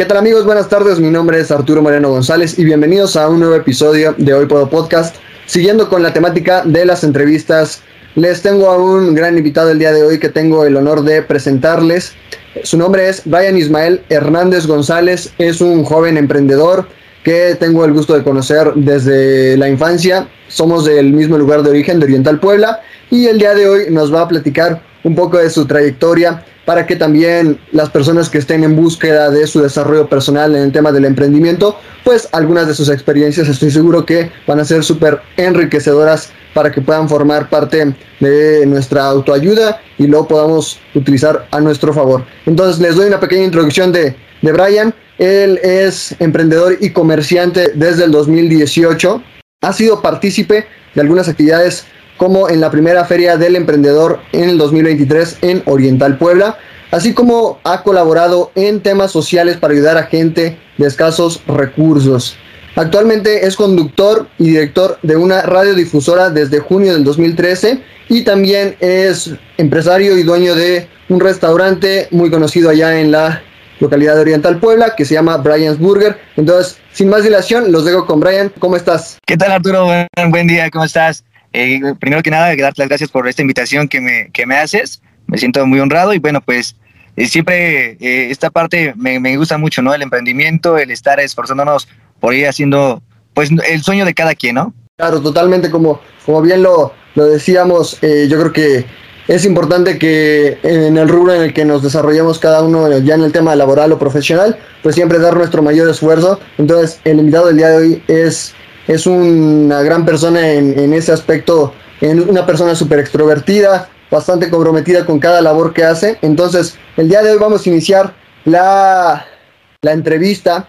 ¿Qué tal amigos? Buenas tardes, mi nombre es Arturo Moreno González y bienvenidos a un nuevo episodio de Hoy Puedo Podcast. Siguiendo con la temática de las entrevistas, les tengo a un gran invitado el día de hoy que tengo el honor de presentarles. Su nombre es Brian Ismael Hernández González, es un joven emprendedor que tengo el gusto de conocer desde la infancia. Somos del mismo lugar de origen, de Oriental Puebla, y el día de hoy nos va a platicar un poco de su trayectoria para que también las personas que estén en búsqueda de su desarrollo personal en el tema del emprendimiento, pues algunas de sus experiencias estoy seguro que van a ser súper enriquecedoras para que puedan formar parte de nuestra autoayuda y lo podamos utilizar a nuestro favor. Entonces les doy una pequeña introducción de, de Brian. Él es emprendedor y comerciante desde el 2018. Ha sido partícipe de algunas actividades como en la primera feria del emprendedor en el 2023 en Oriental Puebla, así como ha colaborado en temas sociales para ayudar a gente de escasos recursos. Actualmente es conductor y director de una radiodifusora desde junio del 2013 y también es empresario y dueño de un restaurante muy conocido allá en la localidad de Oriental Puebla que se llama Brian's Burger. Entonces, sin más dilación, los dejo con Brian. ¿Cómo estás? ¿Qué tal Arturo? Buen, buen día, ¿cómo estás? Eh, primero que nada, darte las gracias por esta invitación que me, que me haces. Me siento muy honrado y bueno, pues eh, siempre eh, esta parte me, gusta mucho, ¿no? El emprendimiento, el estar esforzándonos por ir haciendo, pues, el sueño de cada quien, ¿no? Claro, totalmente, como, como bien lo, lo decíamos, yo creo que es importante que en el rubro en el que nos desarrollamos cada uno, ya en el tema laboral o profesional, pues siempre dar nuestro mayor esfuerzo. Entonces, el invitado del día de hoy es es una gran persona en, ese aspecto, una persona súper extrovertida, bastante comprometida con cada labor que hace. Entonces, el día de hoy vamos a iniciar la, la entrevista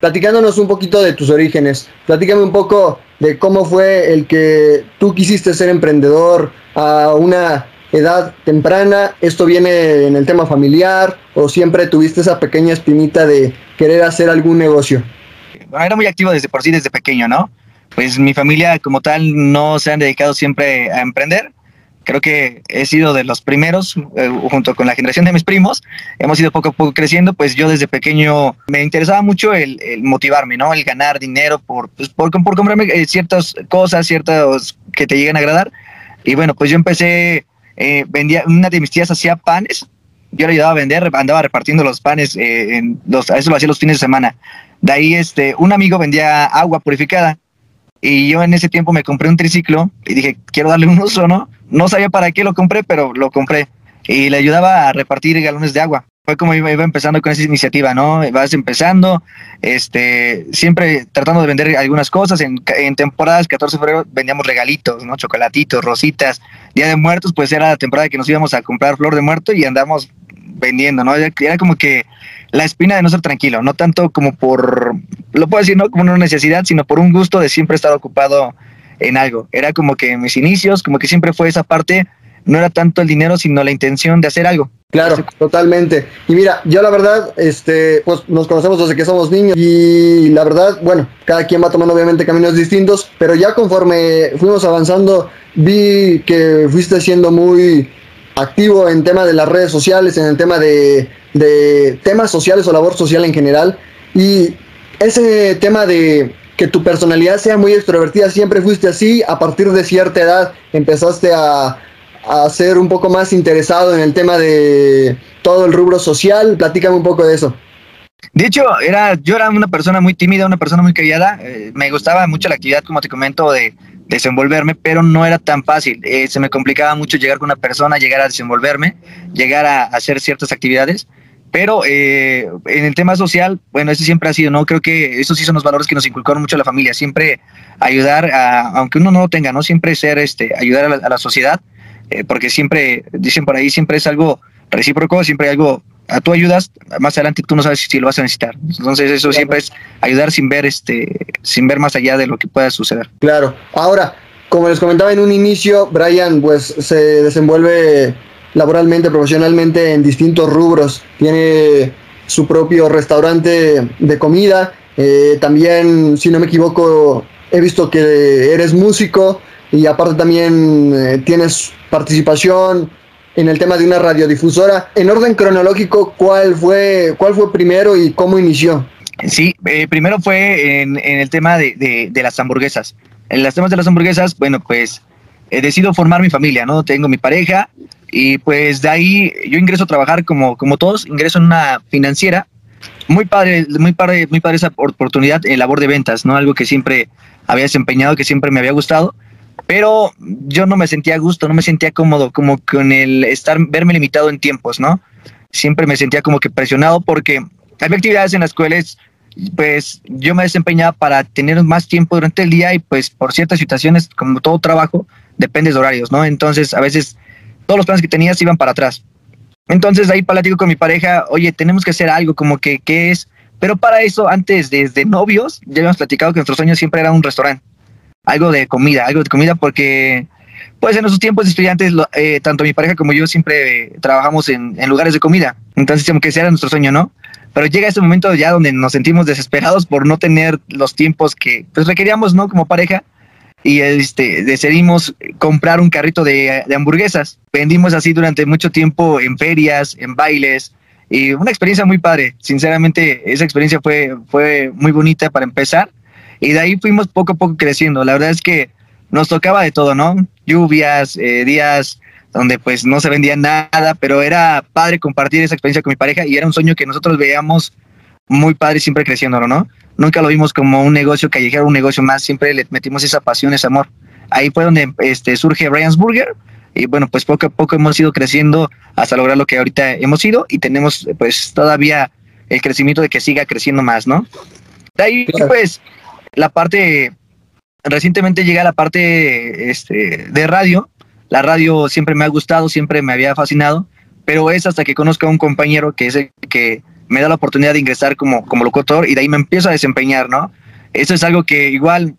platicándonos un poquito de tus orígenes. Platícame un poco de cómo fue el que tú quisiste ser emprendedor a una edad temprana. ¿Esto viene en el tema familiar o siempre tuviste esa pequeña espinita de querer hacer algún negocio? Era muy activo desde por sí, desde pequeño, ¿no? Pues mi familia como tal no se han dedicado siempre a emprender. Creo que he sido de los primeros, eh, junto con la generación de mis primos, hemos ido poco a poco creciendo, pues yo desde pequeño me interesaba mucho el, motivarme, ¿no? El ganar dinero por, pues, por, comprarme eh, ciertas cosas, ciertas que te llegan a agradar. Y bueno, pues yo empecé, eh, vendía, una de mis tías hacía panes, yo le ayudaba a vender, andaba repartiendo los panes, en los, eso lo hacía los fines de semana. De ahí este, un amigo vendía agua purificada y yo en ese tiempo me compré un triciclo y dije, quiero darle un uso, ¿no? No sabía para qué lo compré, pero lo compré. Y le ayudaba a repartir galones de agua. Fue como iba, empezando con esa iniciativa, ¿no? Vas empezando, este, siempre tratando de vender algunas cosas. En, en temporadas, 14 de febrero, vendíamos regalitos, ¿no? Chocolatitos, rositas. Día de Muertos, pues era la temporada que nos íbamos a comprar flor de muerto y andamos vendiendo, ¿no? Era como que la espina de no ser tranquilo, no tanto como por, lo puedo decir, no como una necesidad, sino por un gusto de siempre estar ocupado en algo. Era como que mis inicios, como que siempre fue esa parte, no era tanto el dinero, sino la intención de hacer algo. Claro, totalmente. Y mira, yo la verdad, este, pues nos conocemos desde que somos niños y la verdad, bueno, cada quien va tomando obviamente caminos distintos, pero ya conforme fuimos avanzando, vi que fuiste siendo muy activo en tema de las redes sociales, en el tema de, temas sociales o labor social en general. Y ese tema de que tu personalidad sea muy extrovertida, siempre fuiste así, a partir de cierta edad empezaste a, a ser un poco más interesado en el tema de todo el rubro social. Platícame un poco de eso. De hecho, era, yo era una persona muy tímida, una persona muy callada. Eh, me gustaba mucho la actividad, como te comento, de, desenvolverme, pero no era tan fácil. Eh, se me complicaba mucho llegar con una persona, llegar a desenvolverme, llegar a, hacer ciertas actividades. Pero eh, en el tema social, bueno, ese siempre ha sido, ¿no? Creo que esos sí son los valores que nos inculcaron mucho la familia. Siempre ayudar, a, aunque uno no lo tenga, ¿no? Siempre ser, este, ayudar a la, sociedad, eh, porque siempre, dicen por ahí, siempre es algo recíproco, siempre hay algo a tú ayudas, más adelante tú no sabes si lo vas a necesitar. Entonces eso siempre es ayudar sin ver este, sin ver más allá de lo que pueda suceder. Claro. Ahora, como les comentaba en un inicio, Brian pues se desenvuelve laboralmente, profesionalmente en distintos rubros. Tiene su propio restaurante de comida. Eh, también, si no me equivoco, he visto que eres músico y aparte también eh, tienes participación en el tema de una radiodifusora. En orden cronológico, ¿cuál fue, cuál fue primero y cómo inició? Sí, eh, primero fue en, el tema de, las hamburguesas. En los temas de las hamburguesas, bueno, pues he decidido formar mi familia, ¿no? Tengo mi pareja y pues de ahí yo ingreso a trabajar como, como todos, ingreso en una financiera. Muy padre, muy padre, muy padre esa oportunidad en labor de ventas, ¿no? Algo que siempre había desempeñado, que siempre me había gustado pero yo no me sentía a gusto, no me sentía cómodo, como con el estar, verme limitado en tiempos, ¿no? Siempre me sentía como que presionado porque había actividades en las cuales pues yo me desempeñaba para tener más tiempo durante el día y pues por ciertas situaciones, como todo trabajo, depende de horarios, ¿no? Entonces a veces todos los planes que tenías iban para atrás. Entonces ahí platico con mi pareja, oye, tenemos que hacer algo, como que, ¿qué es? Pero para eso, antes, desde novios, ya habíamos platicado que nuestro sueño siempre era un restaurante algo de comida, algo de comida porque pues en nuestros tiempos estudiantes, eh, tanto mi pareja como yo siempre trabajamos en, lugares de comida. Entonces, como que ese era nuestro sueño, ¿no? Pero llega ese momento ya donde nos sentimos desesperados por no tener los tiempos que pues requeríamos, ¿no? Como pareja. Y este, decidimos comprar un carrito de, de hamburguesas. Vendimos así durante mucho tiempo en ferias, en bailes. Y una experiencia muy padre. Sinceramente, esa experiencia fue, fue muy bonita para empezar y de ahí fuimos poco a poco creciendo. La verdad es que nos tocaba de todo, ¿no? Lluvias, eh, días donde pues no se vendía nada, pero era padre compartir esa experiencia con mi pareja y era un sueño que nosotros veíamos muy padre siempre creciendo, ¿no? Nunca lo vimos como un negocio callejero, un negocio más, siempre le metimos esa pasión, ese amor. Ahí fue donde este, surge Brian's Burger y bueno, pues poco a poco hemos ido creciendo hasta lograr lo que ahorita hemos sido y tenemos pues todavía el crecimiento de que siga creciendo más, ¿no? De ahí pues la parte, recientemente llega la parte este, de radio. La radio siempre me ha gustado, siempre me había fascinado, pero es hasta que conozco a un compañero que es el que me da la oportunidad de ingresar como, como locutor y de ahí me empiezo a desempeñar, ¿no? Eso es algo que igual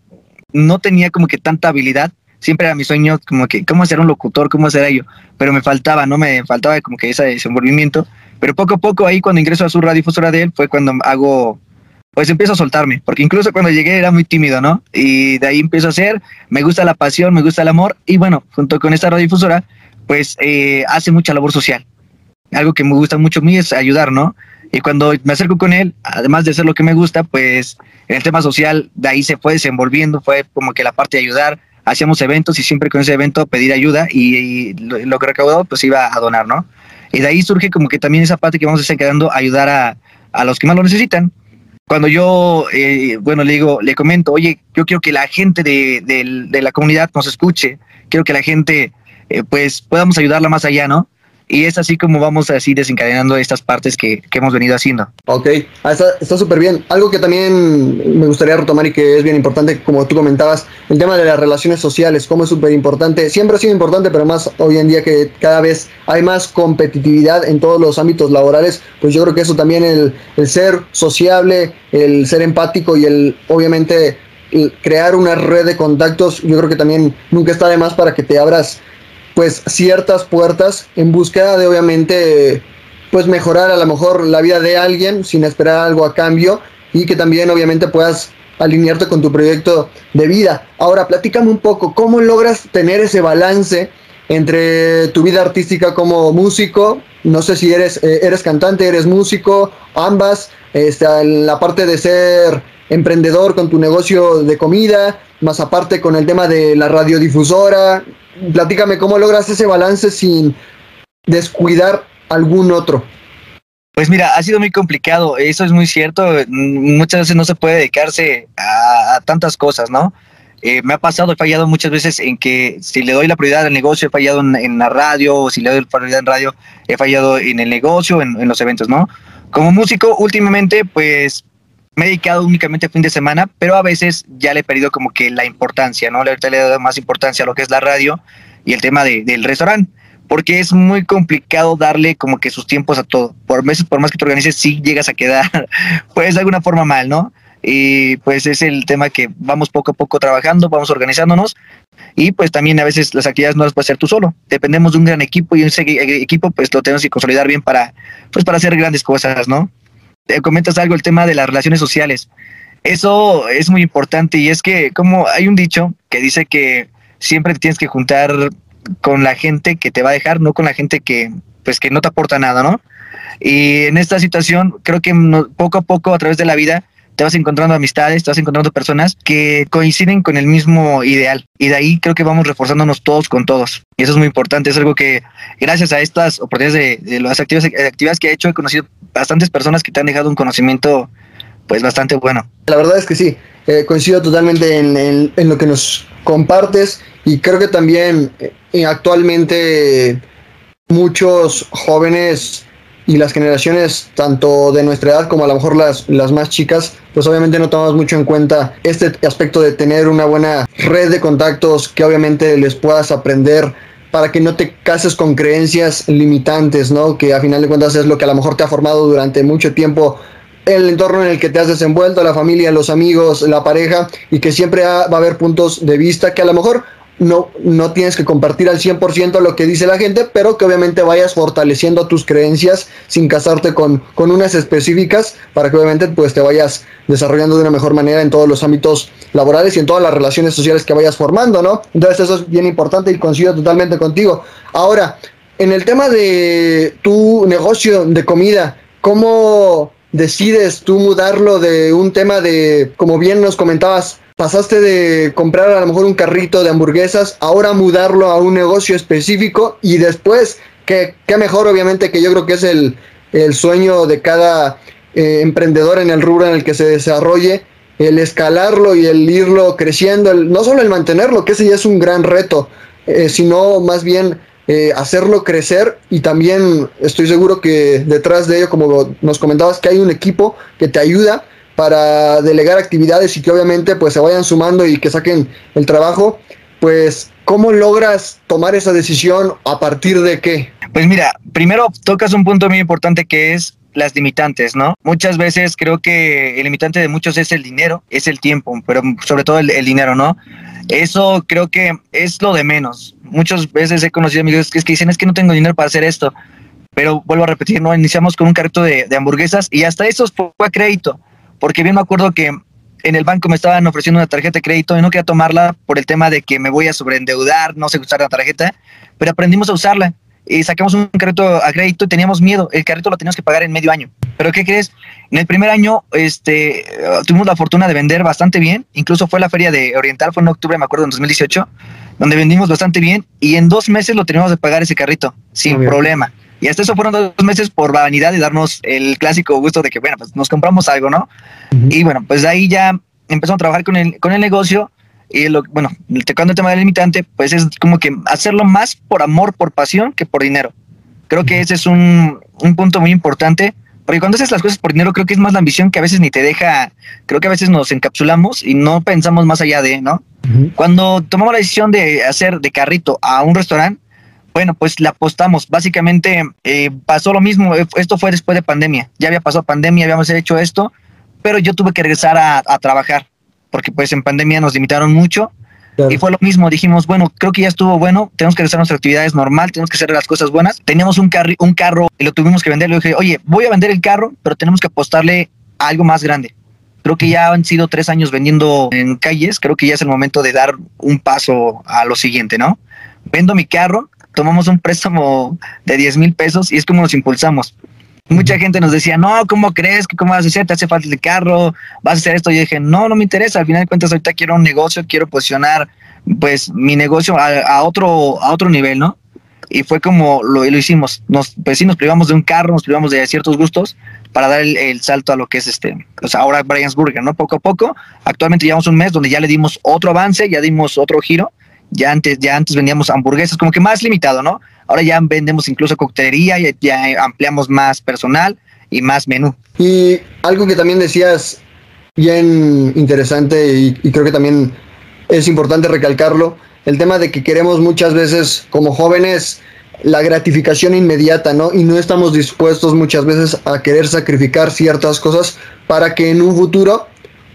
no tenía como que tanta habilidad, siempre era mi sueño como que cómo ser un locutor, cómo hacer ello, pero me faltaba, no me faltaba como que ese desenvolvimiento, pero poco a poco ahí cuando ingreso a su radiodifusora de él fue cuando hago pues empiezo a soltarme, porque incluso cuando llegué era muy tímido, ¿no? Y de ahí empiezo a hacer, me gusta la pasión, me gusta el amor, y bueno, junto con esta radiodifusora, pues eh, hace mucha labor social. Algo que me gusta mucho a mí es ayudar, ¿no? Y cuando me acerco con él, además de hacer lo que me gusta, pues el tema social, de ahí se fue desenvolviendo, fue como que la parte de ayudar, hacíamos eventos y siempre con ese evento pedir ayuda y, lo, que recaudó pues iba a donar, ¿no? Y de ahí surge como que también esa parte que vamos a estar quedando ayudar a, a los que más lo necesitan cuando yo, eh, bueno, le digo, le comento, oye, yo quiero que la gente de, la comunidad nos escuche, quiero que la gente, eh, pues, podamos ayudarla más allá, ¿no? Y es así como vamos así desencadenando estas partes que, hemos venido haciendo. Ok, ah, está súper bien. Algo que también me gustaría retomar y que es bien importante, como tú comentabas, el tema de las relaciones sociales, cómo es súper importante. Siempre ha sido importante, pero más hoy en día que cada vez hay más competitividad en todos los ámbitos laborales, pues yo creo que eso también, el, el ser sociable, el ser empático y el, obviamente, crear una red de contactos, yo creo que también nunca está de más para que te abras pues ciertas puertas en búsqueda de obviamente pues mejorar a lo mejor la vida de alguien sin esperar algo a cambio y que también obviamente puedas alinearte con tu proyecto de vida. Ahora, platícame un poco, ¿cómo logras tener ese balance entre tu vida artística como músico? No sé si eres, eh, eres cantante, eres músico, ambas, este, la parte de ser emprendedor con tu negocio de comida, más aparte con el tema de la radiodifusora, platícame cómo logras ese balance sin descuidar algún otro. Pues mira, ha sido muy complicado, eso es muy cierto, muchas veces no se puede dedicarse a, tantas cosas, ¿no? Eh, me ha pasado, he fallado muchas veces en que si le doy la prioridad al negocio, he fallado en, la radio, o si le doy la prioridad en radio, he fallado en el negocio, en los eventos, ¿no? Como músico, últimamente, pues me he dedicado únicamente a fin de semana, pero a veces ya le he perdido como que la importancia, ¿no? Ahorita le he dado más importancia a lo que es la radio y el tema del restaurante, porque es muy complicado darle como que sus tiempos a todo. Por meses, por más que te organices, sí llegas a quedar, pues de alguna forma mal, ¿no? Y pues es el tema que vamos poco a poco trabajando, vamos organizándonos y pues también a veces las actividades no las puedes hacer tú solo. Dependemos de un gran equipo y ese equipo pues lo tenemos que consolidar bien para, pues para hacer grandes cosas, ¿no? Comentas algo, el tema de las relaciones sociales. Eso es muy importante y es que como hay un dicho que dice que siempre tienes que juntar con la gente que te va a dejar, no con la gente que, pues, que no te aporta nada, ¿no? Y en esta situación, creo que poco a poco, a través de la vida, te vas encontrando amistades, te vas encontrando personas que coinciden con el mismo ideal. Y de ahí creo que vamos reforzándonos todos con todos. Y eso es muy importante. Es algo que, gracias a estas oportunidades de, las actividades, actividades que he hecho, he conocido bastantes personas que te han dejado un conocimiento, pues, bastante bueno. La verdad es que sí. Eh, coincido totalmente en, lo que nos compartes. Y creo que también eh, actualmente muchos jóvenes y las generaciones tanto de nuestra edad como a lo mejor las, las más chicas, pues obviamente no tomamos mucho en cuenta este aspecto de tener una buena red de contactos que obviamente les puedas aprender para que no te cases con creencias limitantes, ¿no? Que a final de cuentas es lo que a lo mejor te ha formado durante mucho tiempo el entorno en el que te has desenvuelto, la familia, los amigos, la pareja, y que siempre va a haber puntos de vista que a lo mejor no, no tienes que compartir al 100% lo que dice la gente, pero que obviamente vayas fortaleciendo tus creencias sin casarte con, con unas específicas para que obviamente pues te vayas desarrollando de una mejor manera en todos los ámbitos laborales y en todas las relaciones sociales que vayas formando, ¿no? Entonces eso es bien importante y coincido totalmente contigo. Ahora, en el tema de tu negocio de comida, ¿cómo decides tú mudarlo de un tema de, como bien nos comentabas, pasaste de comprar a lo mejor un carrito de hamburguesas, ahora mudarlo a un negocio específico y después, que qué mejor obviamente que yo creo que es el, sueño de cada eh, emprendedor en el rubro en el que se desarrolle, el escalarlo y el irlo creciendo, no solo el mantenerlo, que ese ya es un gran reto, eh, sino más bien eh, hacerlo crecer y también estoy seguro que detrás de ello, como nos comentabas, que hay un equipo que te ayuda para delegar actividades y que obviamente pues se vayan sumando y que saquen el trabajo, pues ¿cómo logras tomar esa decisión a partir de qué? Pues mira, primero tocas un punto muy importante que es las limitantes, ¿no? Muchas veces creo que el limitante de muchos es el dinero, es el tiempo, pero sobre todo el, dinero, ¿no? Eso creo que es lo de menos. Muchas veces he conocido amigos que, que dicen es que no tengo dinero para hacer esto, pero vuelvo a repetir, ¿no? Iniciamos con un carrito de, de hamburguesas y hasta eso fue a crédito porque bien me acuerdo que en el banco me estaban ofreciendo una tarjeta de crédito y no quería tomarla por el tema de que me voy a sobreendeudar, no sé usar la tarjeta, pero aprendimos a usarla y sacamos un carrito a crédito y teníamos miedo. El carrito lo teníamos que pagar en medio año. Pero ¿qué crees? En el primer año este, tuvimos la fortuna de vender bastante bien. Incluso fue la feria de Oriental, fue en octubre, me acuerdo, en 2018, donde vendimos bastante bien y en dos meses lo teníamos de pagar ese carrito sin problema. Y hasta eso fueron dos meses por vanidad y darnos el clásico gusto de que, bueno, pues nos compramos algo, ¿no? Y bueno, pues ahí ya empezamos a trabajar con el, con el negocio. Y lo, bueno, tocando el tema del limitante, pues es como que hacerlo más por amor, por pasión, que por dinero. Creo que ese es un, un punto muy importante. Porque cuando haces las cosas por dinero, creo que es más la ambición que a veces ni te deja, creo que a veces nos encapsulamos y no pensamos más allá de, ¿no? Cuando tomamos la decisión de hacer de carrito a un restaurante, bueno, pues la apostamos. Básicamente eh, pasó lo mismo. Eh, esto fue después de pandemia. Ya había pasado pandemia, habíamos hecho esto, pero yo tuve que regresar a, trabajar porque pues en pandemia nos limitaron mucho. Y fue lo mismo, dijimos, bueno, creo que ya estuvo bueno, tenemos que regresar a nuestras actividades normal, tenemos que hacer las cosas buenas. Teníamos un, un carro y lo tuvimos que vender. Le dije, oye, voy a vender el carro, pero tenemos que apostarle a algo más grande. Creo que ya han sido tres años vendiendo en calles, creo que ya es el momento de dar un paso a lo siguiente, ¿no? Vendo mi carro, tomamos un préstamo de 10 mil pesos y es como nos impulsamos. Mucha gente nos decía, no, ¿cómo crees? ¿Cómo vas a hacer? ¿Te hace falta el carro? ¿Vas a hacer esto? Y yo dije, no, no me interesa. Al final de cuentas, ahorita quiero un negocio, quiero posicionar pues mi negocio a, otro, a otro nivel, ¿no? Y fue como lo, lo hicimos. Nos, pues sí, nos privamos de un carro, nos privamos de ciertos gustos para dar el, salto a lo que es este, pues ahora Brian's Burger, ¿no? Poco a poco. Actualmente llevamos un mes donde ya le dimos otro avance, ya dimos otro giro ya antes, ya antes vendíamos hamburguesas, como que más limitado, ¿no? Ahora ya vendemos incluso coctelería, ya, ya ampliamos más personal y más menú. Y algo que también decías bien interesante y, y creo que también es importante recalcarlo, el tema de que queremos muchas veces como jóvenes la gratificación inmediata, ¿no? Y no estamos dispuestos muchas veces a querer sacrificar ciertas cosas para que en un futuro,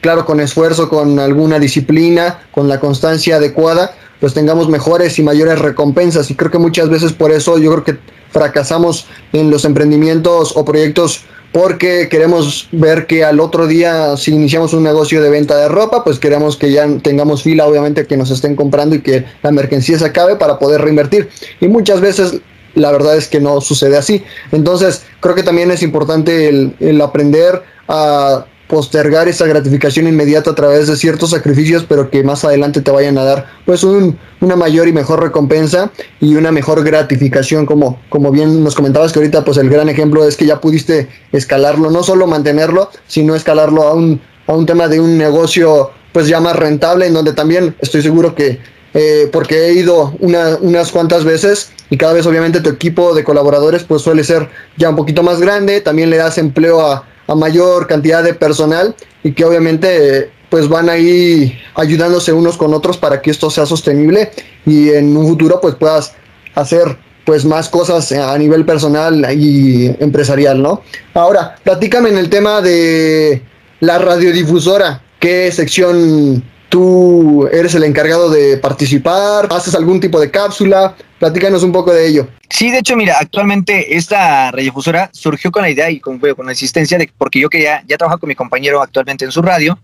claro, con esfuerzo, con alguna disciplina, con la constancia adecuada, pues tengamos mejores y mayores recompensas. Y creo que muchas veces por eso yo creo que fracasamos en los emprendimientos o proyectos porque queremos ver que al otro día, si iniciamos un negocio de venta de ropa, pues queremos que ya tengamos fila, obviamente, que nos estén comprando y que la mercancía se acabe para poder reinvertir. Y muchas veces la verdad es que no sucede así. Entonces, creo que también es importante el, el aprender a postergar esa gratificación inmediata a través de ciertos sacrificios, pero que más adelante te vayan a dar pues un, una mayor y mejor recompensa y una mejor gratificación, como, como bien nos comentabas que ahorita pues el gran ejemplo es que ya pudiste escalarlo, no solo mantenerlo, sino escalarlo a un, a un tema de un negocio pues ya más rentable, en donde también estoy seguro que, eh, porque he ido una, unas cuantas veces y cada vez obviamente tu equipo de colaboradores pues suele ser ya un poquito más grande, también le das empleo a a mayor cantidad de personal y que obviamente pues van ahí ayudándose unos con otros para que esto sea sostenible y en un futuro pues puedas hacer pues más cosas a nivel personal y empresarial, ¿no? Ahora, platícame en el tema de la radiodifusora, ¿qué sección tú eres el encargado de participar? ¿Haces algún tipo de cápsula? Platícanos un poco de ello. Sí, de hecho, mira, actualmente esta radiodifusora surgió con la idea y con, con la existencia de porque yo quería ya trabajar con mi compañero actualmente en su radio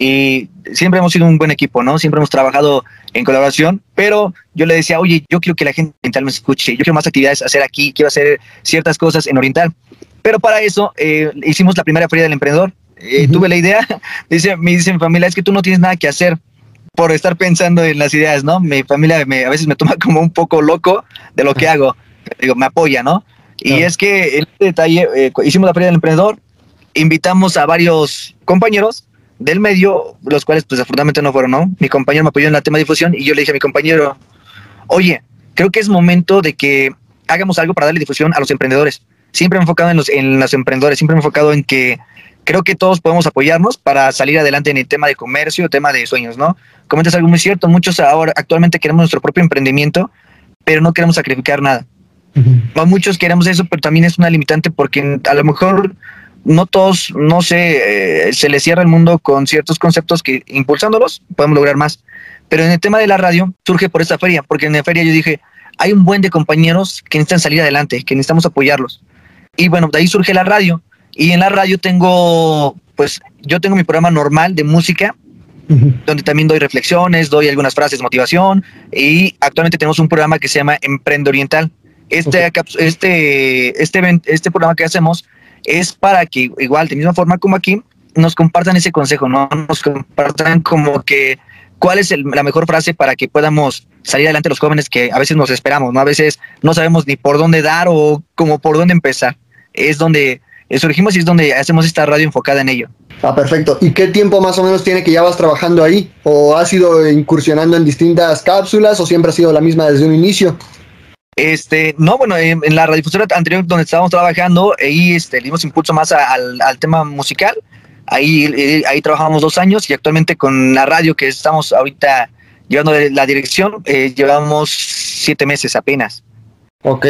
y siempre hemos sido un buen equipo, ¿no? Siempre hemos trabajado en colaboración, pero yo le decía, oye, yo quiero que la gente oriental me escuche, yo quiero más actividades hacer aquí, quiero hacer ciertas cosas en oriental. Pero para eso eh, hicimos la primera feria del emprendedor. Eh, Tuve la idea, dice, me dice mi familia, es que tú no tienes nada que hacer por estar pensando en las ideas, ¿no? Mi familia me, a veces me toma como un poco loco de lo que hago, digo, me apoya, ¿no? Y es que el detalle, eh, hicimos la feria del emprendedor, invitamos a varios compañeros del medio, los cuales pues afortunadamente no fueron, ¿no? Mi compañero me apoyó en la tema de difusión y yo le dije a mi compañero, oye, creo que es momento de que hagamos algo para darle difusión a los emprendedores. Siempre me he enfocado en los, en los emprendedores, siempre me he enfocado en que creo que todos podemos apoyarnos para salir adelante en el tema de comercio, tema de sueños, ¿no? Comentas algo muy cierto, muchos ahora actualmente queremos nuestro propio emprendimiento, pero no queremos sacrificar nada. Muchos queremos eso, pero también es una limitante porque a lo mejor no todos, no sé, eh, se les cierra el mundo con ciertos conceptos que impulsándolos podemos lograr más. Pero en el tema de la radio surge por esta feria, porque en la feria yo dije, hay un buen de compañeros que necesitan salir adelante, que necesitamos apoyarlos. Y bueno, de ahí surge la radio. Y en la radio tengo, pues yo tengo mi programa normal de música, donde también doy reflexiones, doy algunas frases de motivación y actualmente tenemos un programa que se llama Emprende Oriental. Este, este, este, este programa que hacemos es para que igual, de misma forma como aquí, nos compartan ese consejo, ¿no? Nos compartan como que cuál es la mejor frase para que podamos salir adelante los jóvenes que a veces nos esperamos, ¿no? A veces no sabemos ni por dónde dar o como por dónde empezar. Es donde surgimos y es donde hacemos esta radio enfocada en ello. Ah, perfecto. ¿Y qué tiempo más o menos tiene que ya vas trabajando ahí? ¿O has ido incursionando en distintas cápsulas o siempre ha sido la misma desde un inicio? Este, no, bueno, en, la radiodifusora anterior donde estábamos trabajando, ahí este, le dimos impulso más al, tema musical. Ahí, eh, ahí trabajamos dos años y actualmente con la radio que estamos ahorita llevando la dirección, eh, llevamos siete meses apenas. Ok,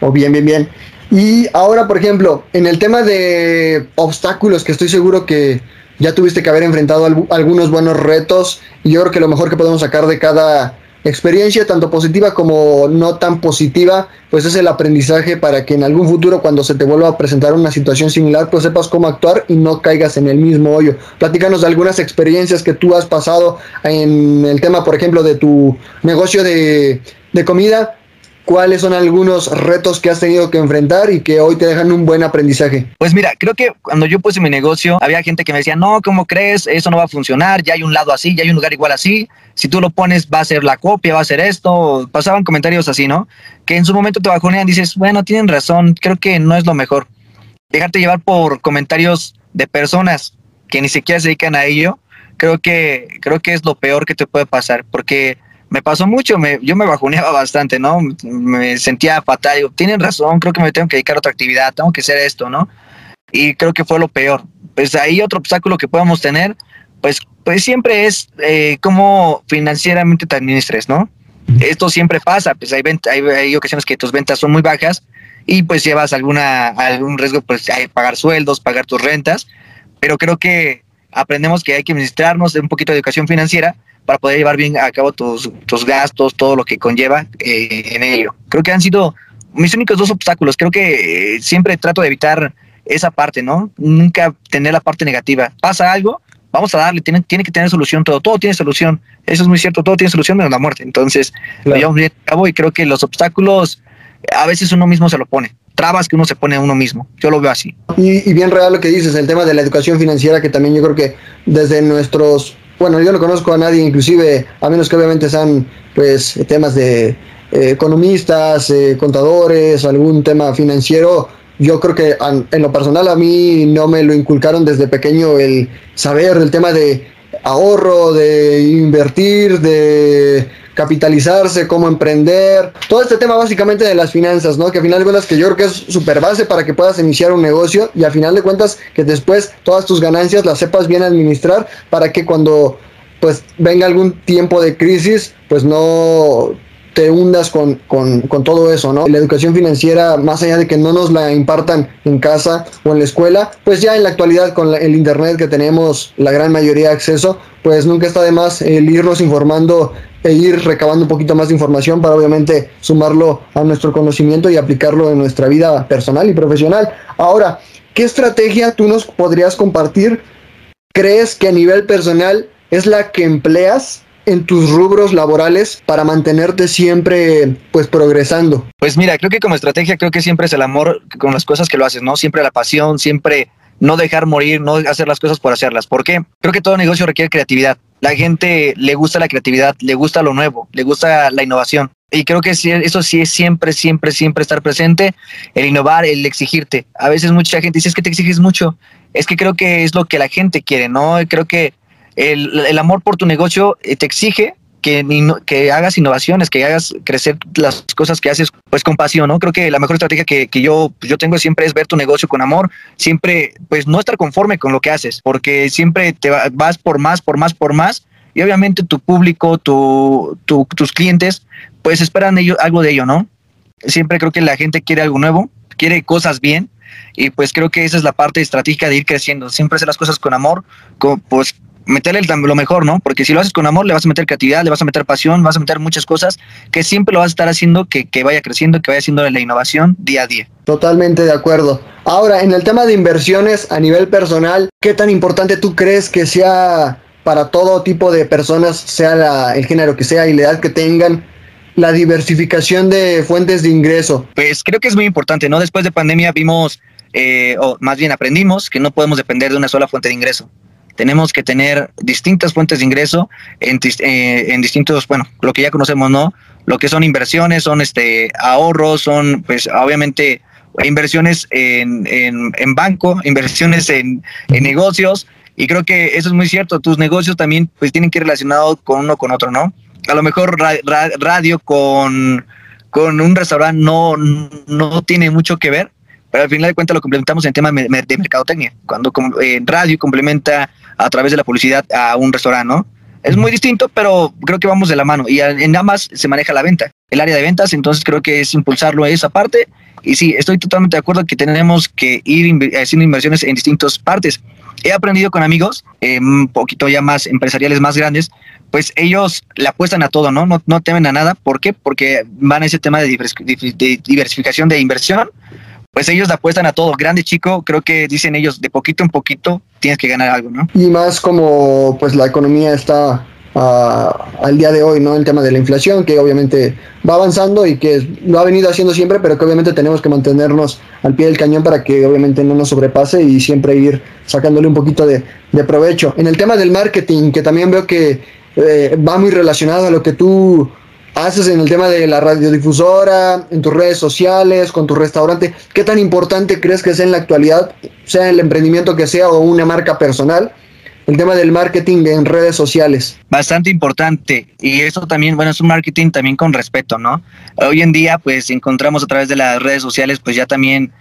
o oh, bien, bien, bien. Y ahora, por ejemplo, en el tema de obstáculos, que estoy seguro que ya tuviste que haber enfrentado algunos buenos retos, y yo creo que lo mejor que podemos sacar de cada experiencia, tanto positiva como no tan positiva, pues es el aprendizaje para que en algún futuro, cuando se te vuelva a presentar una situación similar, pues sepas cómo actuar y no caigas en el mismo hoyo. Platícanos de algunas experiencias que tú has pasado en el tema, por ejemplo, de tu negocio de, de comida ¿Cuáles son algunos retos que has tenido que enfrentar y que hoy te dejan un buen aprendizaje? Pues mira, creo que cuando yo puse mi negocio, había gente que me decía, no, ¿cómo crees? Eso no va a funcionar, ya hay un lado así, ya hay un lugar igual así, si tú lo pones va a ser la copia, va a ser esto, pasaban comentarios así, ¿no? Que en su momento te bajonean dices, bueno, tienen razón, creo que no es lo mejor. Dejarte llevar por comentarios de personas que ni siquiera se dedican a ello, creo que, creo que es lo peor que te puede pasar, porque me pasó mucho, me, yo me bajoneaba bastante, ¿no? Me sentía fatal, digo, tienen razón, creo que me tengo que dedicar a otra actividad, tengo que hacer esto, ¿no? Y creo que fue lo peor. Pues ahí otro obstáculo que podamos tener, pues, pues siempre es eh, cómo financieramente te administres, ¿no? Esto siempre pasa, pues hay, hay, hay, ocasiones que tus ventas son muy bajas y pues llevas alguna, algún riesgo, pues hay pagar sueldos, pagar tus rentas, pero creo que aprendemos que hay que administrarnos de un poquito de educación financiera para poder llevar bien a cabo tus, tus gastos, todo lo que conlleva eh, en ello. Creo que han sido mis únicos dos obstáculos. Creo que eh, siempre trato de evitar esa parte, ¿no? Nunca tener la parte negativa. Pasa algo, vamos a darle, tiene, tiene que tener solución todo, todo tiene solución. Eso es muy cierto, todo tiene solución menos la muerte. Entonces, lo llevamos bien a cabo y creo que los obstáculos a veces uno mismo se lo pone. Trabas que uno se pone a uno mismo. Yo lo veo así. Y, y bien real lo que dices, el tema de la educación financiera, que también yo creo que desde nuestros bueno, yo no conozco a nadie, inclusive, a menos que obviamente sean pues temas de eh, economistas, eh, contadores, algún tema financiero. Yo creo que en lo personal a mí no me lo inculcaron desde pequeño el saber el tema de ahorro, de invertir, de capitalizarse, cómo emprender, todo este tema básicamente de las finanzas, ¿no? Que al final de cuentas que yo creo que es súper base para que puedas iniciar un negocio y al final de cuentas que después todas tus ganancias las sepas bien administrar para que cuando pues venga algún tiempo de crisis, pues no te hundas con, con, con, todo eso, ¿no? La educación financiera, más allá de que no nos la impartan en casa o en la escuela, pues ya en la actualidad con el Internet que tenemos la gran mayoría de acceso, pues nunca está de más el irnos informando e ir recabando un poquito más de información para obviamente sumarlo a nuestro conocimiento y aplicarlo en nuestra vida personal y profesional. Ahora, ¿qué estrategia tú nos podrías compartir? ¿Crees que a nivel personal es la que empleas en tus rubros laborales para mantenerte siempre pues progresando? Pues mira, creo que como estrategia creo que siempre es el amor con las cosas que lo haces, ¿no? Siempre la pasión, siempre no dejar morir, no hacer las cosas por hacerlas. ¿Por qué? Creo que todo negocio requiere creatividad. La gente le gusta la creatividad, le gusta lo nuevo, le gusta la innovación. Y creo que eso sí es siempre, siempre, siempre estar presente, el innovar, el exigirte. A veces mucha gente dice, es que te exiges mucho. Es que creo que es lo que la gente quiere, ¿no? Creo que el, amor por tu negocio eh, te exige que, hagas innovaciones, que hagas crecer las cosas que haces pues con pasión, ¿no? Creo que la mejor estrategia que, que yo, yo tengo siempre es ver tu negocio con amor, siempre pues no estar conforme con lo que haces, porque siempre te vas por más, por más, por más, y obviamente tu público, tu, tus clientes, pues esperan ellos, algo de ello, ¿no? Siempre creo que la gente quiere algo nuevo, quiere cosas bien, y pues creo que esa es la parte estratégica de ir creciendo, siempre hacer las cosas con amor, pues meterle lo mejor, ¿no? Porque si lo haces con amor, le vas a meter creatividad, le vas a meter pasión, vas a meter muchas cosas que siempre lo vas a estar haciendo que, que vaya creciendo, que vaya haciendo la innovación día a día. Totalmente de acuerdo. Ahora, en el tema de inversiones a nivel personal, ¿qué tan importante tú crees que sea para todo tipo de personas, sea el género que sea y la edad que tengan, la diversificación de fuentes de ingreso? Pues creo que es muy importante, ¿no? Después de pandemia vimos, eh, o más bien aprendimos, que no podemos depender de una sola fuente de ingreso tenemos que tener distintas fuentes de ingreso en, eh, en, distintos, bueno, lo que ya conocemos, ¿no? Lo que son inversiones, son este ahorros, son pues obviamente inversiones en, en, en banco, inversiones en, en, negocios, y creo que eso es muy cierto, tus negocios también pues tienen que ir relacionados con uno con otro, ¿no? A lo mejor radio con, con un restaurante no, no tiene mucho que ver, pero al final de cuentas lo complementamos en tema de mercadotecnia, cuando en radio complementa a través de la publicidad a un restaurante, ¿no? Es muy distinto, pero creo que vamos de la mano y en ambas se maneja la venta, el área de ventas, entonces creo que es impulsarlo a esa parte y sí, estoy totalmente de acuerdo que tenemos que ir haciendo inversiones en distintas partes. He aprendido con amigos, eh, un poquito ya más empresariales más grandes, pues ellos le apuestan a todo, ¿no? No, no temen a nada. ¿Por qué? Porque van a ese tema de diversificación de inversión pues ellos apuestan a todo, grande, chico, creo que dicen ellos, de poquito en poquito tienes que ganar algo, ¿no? Y más como pues la economía está ah, al día de hoy, ¿no? El tema de la inflación, que obviamente va avanzando y que lo ha venido haciendo siempre, pero que obviamente tenemos que mantenernos al pie del cañón para que obviamente no nos sobrepase y siempre ir sacándole un poquito de, provecho. En el tema del marketing, que también veo que eh, va muy relacionado a lo que tú haces en el tema de la radiodifusora, en tus redes sociales, con tu restaurante? ¿Qué tan importante crees que es en la actualidad, sea el emprendimiento que sea o una marca personal? el tema del marketing en redes sociales. Bastante importante. Y eso también, bueno, es un marketing también con respeto, ¿no? Hoy en día, pues encontramos a través de las redes sociales, pues ya también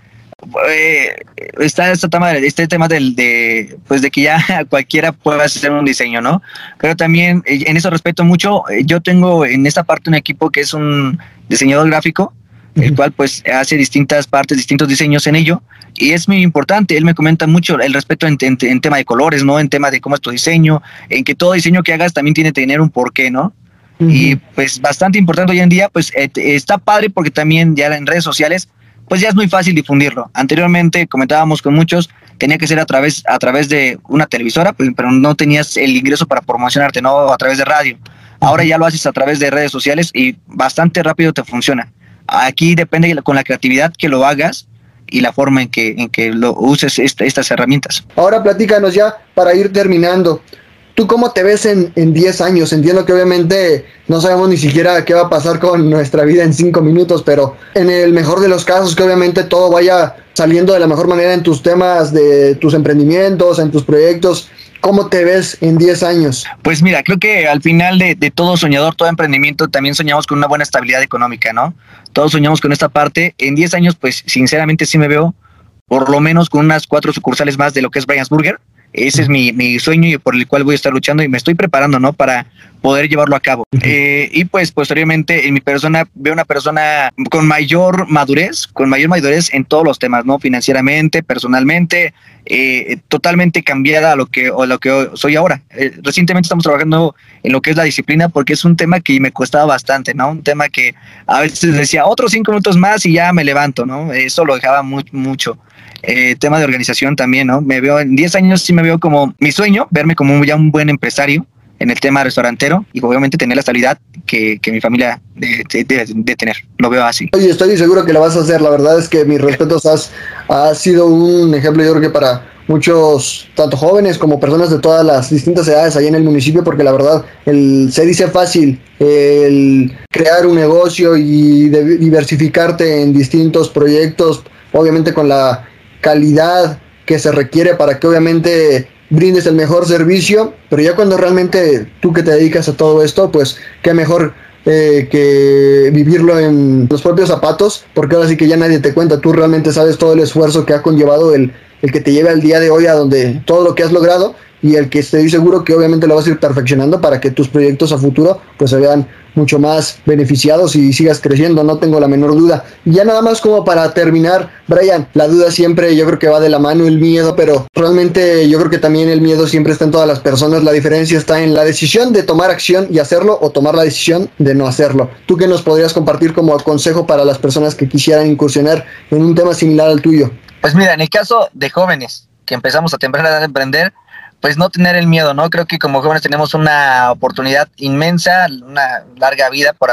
eh, está este tema, este tema del, de, pues de que ya cualquiera pueda hacer un diseño, ¿no? Pero también eh, en eso respeto mucho. Eh, yo tengo en esta parte un equipo que es un diseñador gráfico, el cual pues hace distintas partes, distintos diseños en ello. Y es muy importante, él me comenta mucho el respeto en, tema de colores, ¿no? En tema de cómo es tu diseño, en que todo diseño que hagas también tiene que tener un porqué, ¿no? Y pues bastante importante hoy en día, pues está padre porque también ya en redes sociales pues ya es muy fácil difundirlo. Anteriormente comentábamos con muchos, tenía que ser a través, a través de una televisora, pues, pero no tenías el ingreso para promocionarte, no a través de radio. Ahora ya lo haces a través de redes sociales y bastante rápido te funciona. Aquí depende con la creatividad que lo hagas y la forma en que, en que lo uses estas herramientas. Ahora platícanos ya para ir terminando. ¿Tú cómo te ves en 10 años? Entiendo que obviamente no sabemos ni siquiera qué va a pasar con nuestra vida en 5 minutos, pero en el mejor de los casos que obviamente todo vaya saliendo de la mejor manera en tus temas de tus emprendimientos, en tus proyectos. ¿Cómo te ves en 10 años? Pues mira, creo que al final de, de, todo soñador, todo emprendimiento, también soñamos con una buena estabilidad económica, ¿no? Todos soñamos con esta parte. En 10 años, pues sinceramente sí me veo por lo menos con unas cuatro sucursales más de lo que es Brian's Burger. Ese es mi, mi, sueño y por el cual voy a estar luchando y me estoy preparando, ¿no? Para poder llevarlo a cabo. Eh, y pues posteriormente en mi persona veo una persona con mayor madurez, con mayor madurez en todos los temas, ¿no? Financieramente, personalmente, eh, totalmente cambiada a lo que, o lo que soy ahora. Eh, recientemente estamos trabajando en lo que es la disciplina porque es un tema que me costaba bastante, ¿no? Un tema que a veces decía otros cinco minutos más y ya me levanto, ¿no? Eso lo dejaba muy, mucho. Eh, tema de organización también, ¿no? Me veo en 10 años sí me veo como mi sueño, verme como ya un buen empresario en el tema restaurantero y obviamente tener la estabilidad que, que mi familia debe de, tener. Lo veo así. Oye, estoy seguro que lo vas a hacer. La verdad es que mis respetos has, has sido un ejemplo, yo creo que para muchos, tanto jóvenes como personas de todas las distintas edades ahí en el municipio, porque la verdad el, se dice fácil el crear un negocio y diversificarte en distintos proyectos, obviamente con la calidad que se requiere para que obviamente brindes el mejor servicio, pero ya cuando realmente tú que te dedicas a todo esto, pues qué mejor eh, que vivirlo en los propios zapatos, porque ahora sí que ya nadie te cuenta, tú realmente sabes todo el esfuerzo que ha conllevado el, el que te lleve al día de hoy a donde todo lo que has logrado y el que estoy seguro que obviamente lo vas a ir perfeccionando para que tus proyectos a futuro pues se vean mucho más beneficiados y sigas creciendo, no tengo la menor duda. Y ya nada más como para terminar, Brian, la duda siempre yo creo que va de la mano el miedo, pero realmente yo creo que también el miedo siempre está en todas las personas, la diferencia está en la decisión de tomar acción y hacerlo o tomar la decisión de no hacerlo. ¿Tú qué nos podrías compartir como consejo para las personas que quisieran incursionar en un tema similar al tuyo? Pues mira, en el caso de jóvenes que empezamos a temprana edad a emprender, pues no tener el miedo, ¿no? Creo que como jóvenes tenemos una oportunidad inmensa, una larga vida por,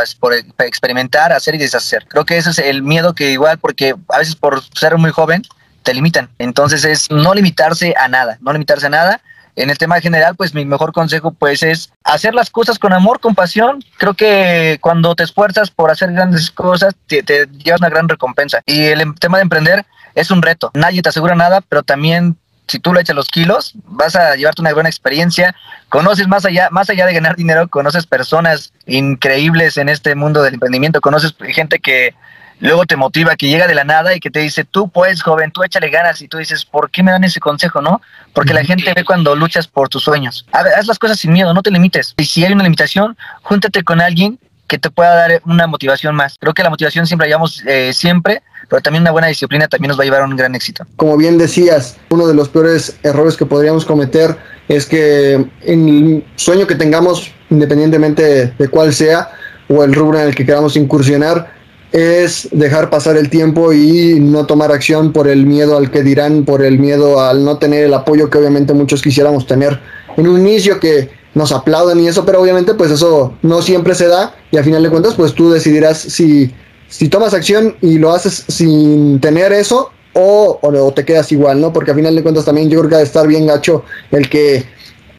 experimentar, hacer y deshacer. Creo que ese es el miedo que igual, porque a veces por ser muy joven, te limitan. Entonces es no limitarse a nada, no limitarse a nada. En el tema general, pues mi mejor consejo pues es hacer las cosas con amor, con pasión. Creo que cuando te esfuerzas por hacer grandes cosas, te, te llevas una gran recompensa. Y el em, tema de emprender es un reto. Nadie te asegura nada, pero también si tú le echas los kilos, vas a llevarte una buena experiencia, conoces más allá, más allá de ganar dinero, conoces personas increíbles en este mundo del emprendimiento, conoces gente que luego te motiva, que llega de la nada y que te dice, tú puedes, joven, tú échale ganas y tú dices, ¿por qué me dan ese consejo, no? Porque la gente ve cuando luchas por tus sueños. haz las cosas sin miedo, no te limites. Y si hay una limitación, júntate con alguien que te pueda dar una motivación más. Creo que la motivación siempre la llevamos eh, siempre, pero también una buena disciplina también nos va a llevar a un gran éxito. Como bien decías, uno de los peores errores que podríamos cometer es que en el sueño que tengamos, independientemente de cuál sea, o el rubro en el que queramos incursionar, es dejar pasar el tiempo y no tomar acción por el miedo al que dirán, por el miedo al no tener el apoyo que obviamente muchos quisiéramos tener en un inicio que nos aplauden y eso, pero obviamente pues eso no siempre se da y al final de cuentas pues tú decidirás si si tomas acción y lo haces sin tener eso o, o, te quedas igual, ¿no? Porque a final de cuentas también yo creo que ha de estar bien gacho el que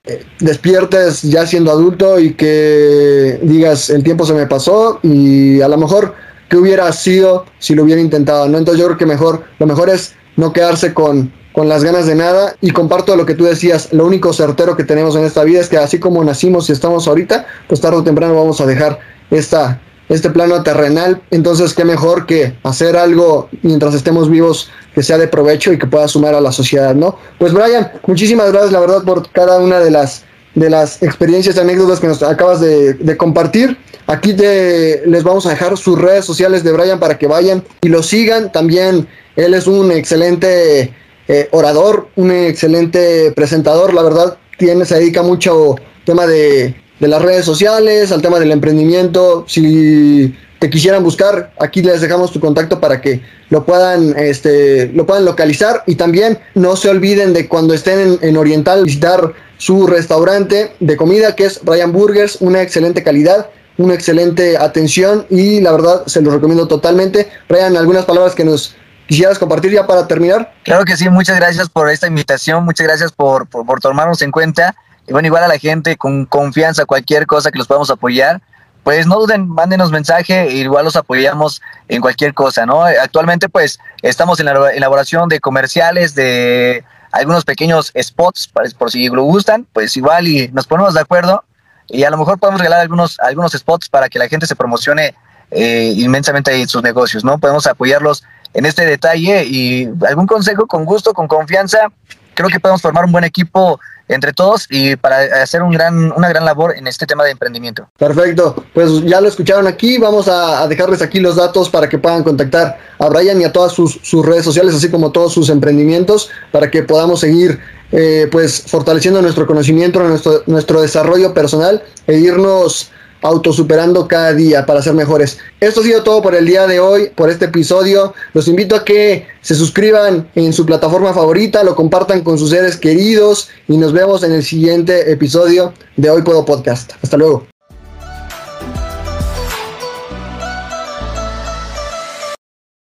eh, despiertes ya siendo adulto y que digas el tiempo se me pasó y a lo mejor que hubiera sido si lo hubiera intentado, ¿no? Entonces yo creo que mejor, lo mejor es no quedarse con, con las ganas de nada y comparto lo que tú decías, lo único certero que tenemos en esta vida es que así como nacimos y estamos ahorita, pues tarde o temprano vamos a dejar esta, este plano terrenal, entonces qué mejor que hacer algo mientras estemos vivos que sea de provecho y que pueda sumar a la sociedad, ¿no? Pues Brian, muchísimas gracias la verdad por cada una de las de las experiencias y anécdotas que nos acabas de, compartir. Aquí te, les vamos a dejar sus redes sociales de Brian para que vayan y lo sigan. También él es un excelente eh, orador, un excelente presentador, la verdad, tiene, se dedica mucho tema de de las redes sociales, al tema del emprendimiento. Si te quisieran buscar, aquí les dejamos tu contacto para que lo puedan, este, lo puedan localizar y también no se olviden de cuando estén en, Oriental visitar su restaurante de comida que es Ryan Burgers, una excelente calidad, una excelente atención y la verdad se los recomiendo totalmente. Ryan, algunas palabras que nos quisieras compartir ya para terminar. Claro que sí, muchas gracias por esta invitación, muchas gracias por, por, por tomarnos en cuenta y bueno, igual a la gente con confianza, cualquier cosa que los podamos apoyar pues no duden, mándenos mensaje, igual los apoyamos en cualquier cosa, ¿no? Actualmente pues estamos en la elaboración de comerciales, de algunos pequeños spots, por si lo gustan, pues igual y nos ponemos de acuerdo y a lo mejor podemos regalar algunos, algunos spots para que la gente se promocione eh, inmensamente en sus negocios, ¿no? Podemos apoyarlos en este detalle y algún consejo con gusto, con confianza, creo que podemos formar un buen equipo entre todos y para hacer un gran, una gran labor en este tema de emprendimiento. Perfecto, pues ya lo escucharon aquí, vamos a, dejarles aquí los datos para que puedan contactar a Brian y a todas sus, redes sociales, así como todos sus emprendimientos, para que podamos seguir eh, pues fortaleciendo nuestro conocimiento, nuestro, nuestro desarrollo personal e irnos autosuperando cada día para ser mejores. Esto ha sido todo por el día de hoy, por este episodio. Los invito a que se suscriban en su plataforma favorita, lo compartan con sus seres queridos y nos vemos en el siguiente episodio de Hoy Puedo Podcast. Hasta luego.